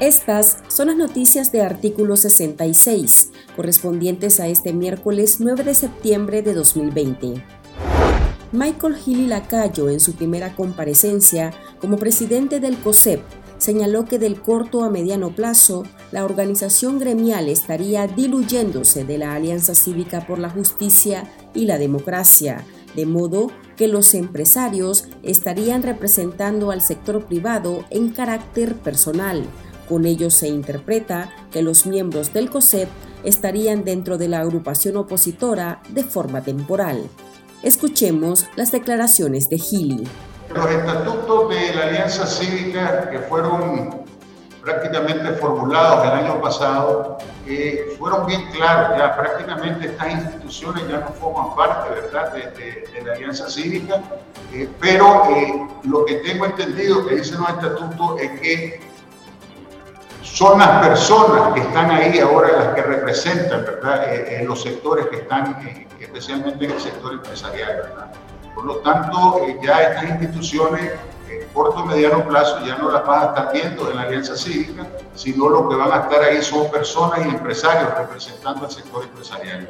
Estas son las noticias de artículo 66, correspondientes a este miércoles 9 de septiembre de 2020. Michael Gili Lacayo, en su primera comparecencia como presidente del COSEP, señaló que del corto a mediano plazo, la organización gremial estaría diluyéndose de la Alianza Cívica por la Justicia y la Democracia, de modo que los empresarios estarían representando al sector privado en carácter personal. Con ello se interpreta que los miembros del COSEP estarían dentro de la agrupación opositora de forma temporal. Escuchemos las declaraciones de Gili. Los estatutos de la Alianza Cívica que fueron prácticamente formulados el año pasado eh, fueron bien claros. Ya prácticamente estas instituciones ya no forman parte ¿verdad? De, la Alianza Cívica, eh, pero eh, lo que tengo entendido que dicen los estatutos es que son las personas que están ahí ahora las que representan ¿verdad? los sectores que están especialmente en el sector empresarial. ¿verdad? Por lo tanto, eh, ya estas instituciones en corto o mediano plazo ya no las vas a estar viendo en la alianza cívica, sino lo que van a estar ahí son personas y empresarios representando al sector empresarial.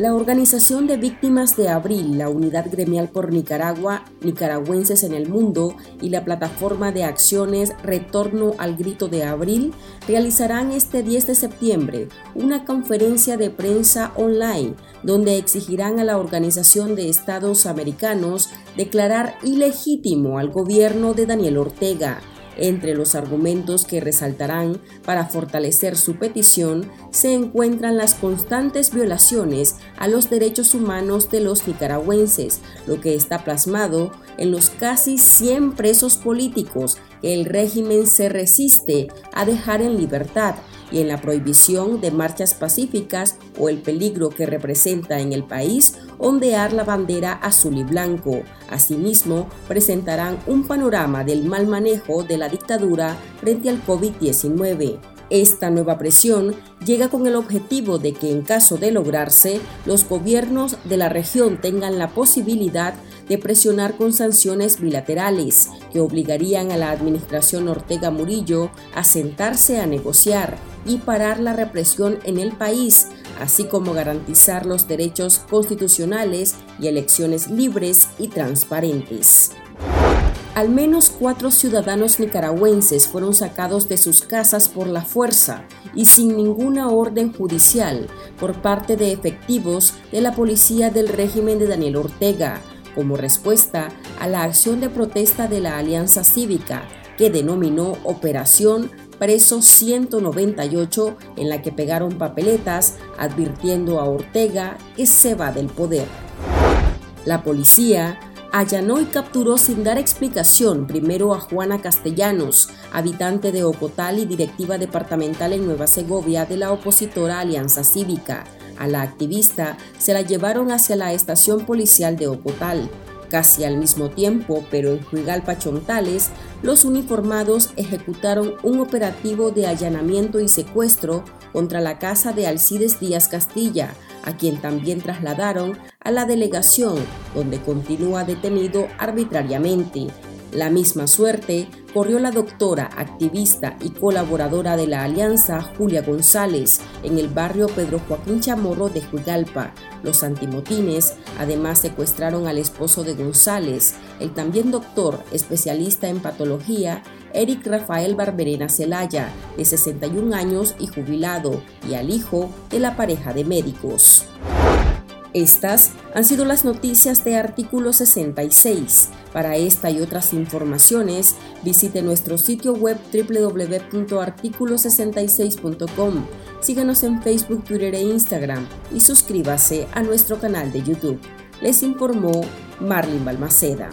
La Organización de Víctimas de Abril, la Unidad Gremial por Nicaragua, Nicaragüenses en el Mundo y la Plataforma de Acciones Retorno al Grito de Abril realizarán este 10 de septiembre una conferencia de prensa online donde exigirán a la Organización de Estados Americanos declarar ilegítimo al gobierno de Daniel Ortega entre los argumentos que resaltarán para fortalecer su petición se encuentran las constantes violaciones a los derechos humanos de los nicaragüenses, lo que está plasmado en los casi 100 presos políticos que el régimen se resiste a dejar en libertad y en la prohibición de marchas pacíficas o el peligro que representa en el país ondear la bandera azul y blanco. Asimismo, presentarán un panorama del mal manejo de la dictadura frente al COVID-19. Esta nueva presión llega con el objetivo de que en caso de lograrse, los gobiernos de la región tengan la posibilidad de presionar con sanciones bilaterales que obligarían a la administración Ortega Murillo a sentarse a negociar y parar la represión en el país, así como garantizar los derechos constitucionales y elecciones libres y transparentes. Al menos cuatro ciudadanos nicaragüenses fueron sacados de sus casas por la fuerza y sin ninguna orden judicial por parte de efectivos de la policía del régimen de Daniel Ortega, como respuesta a la acción de protesta de la Alianza Cívica, que denominó Operación Preso 198, en la que pegaron papeletas advirtiendo a Ortega que se va del poder. La policía allanó y capturó sin dar explicación primero a Juana Castellanos, habitante de Ocotal y directiva departamental en Nueva Segovia de la opositora Alianza Cívica. A la activista se la llevaron hacia la estación policial de Ocotal. Casi al mismo tiempo, pero en Juigalpa Chontales, los uniformados ejecutaron un operativo de allanamiento y secuestro contra la casa de Alcides Díaz Castilla, a quien también trasladaron a la delegación, donde continúa detenido arbitrariamente. La misma suerte corrió la doctora, activista y colaboradora de la Alianza Julia González en el barrio Pedro Joaquín Chamorro de Juigalpa. Los antimotines además secuestraron al esposo de González, el también doctor especialista en patología Eric Rafael Barberena Celaya, de 61 años y jubilado, y al hijo de la pareja de médicos. Estas han sido las noticias de artículo 66. Para esta y otras informaciones, visite nuestro sitio web www.articulo66.com. Síganos en Facebook, Twitter e Instagram y suscríbase a nuestro canal de YouTube. Les informó Marlin Balmaceda.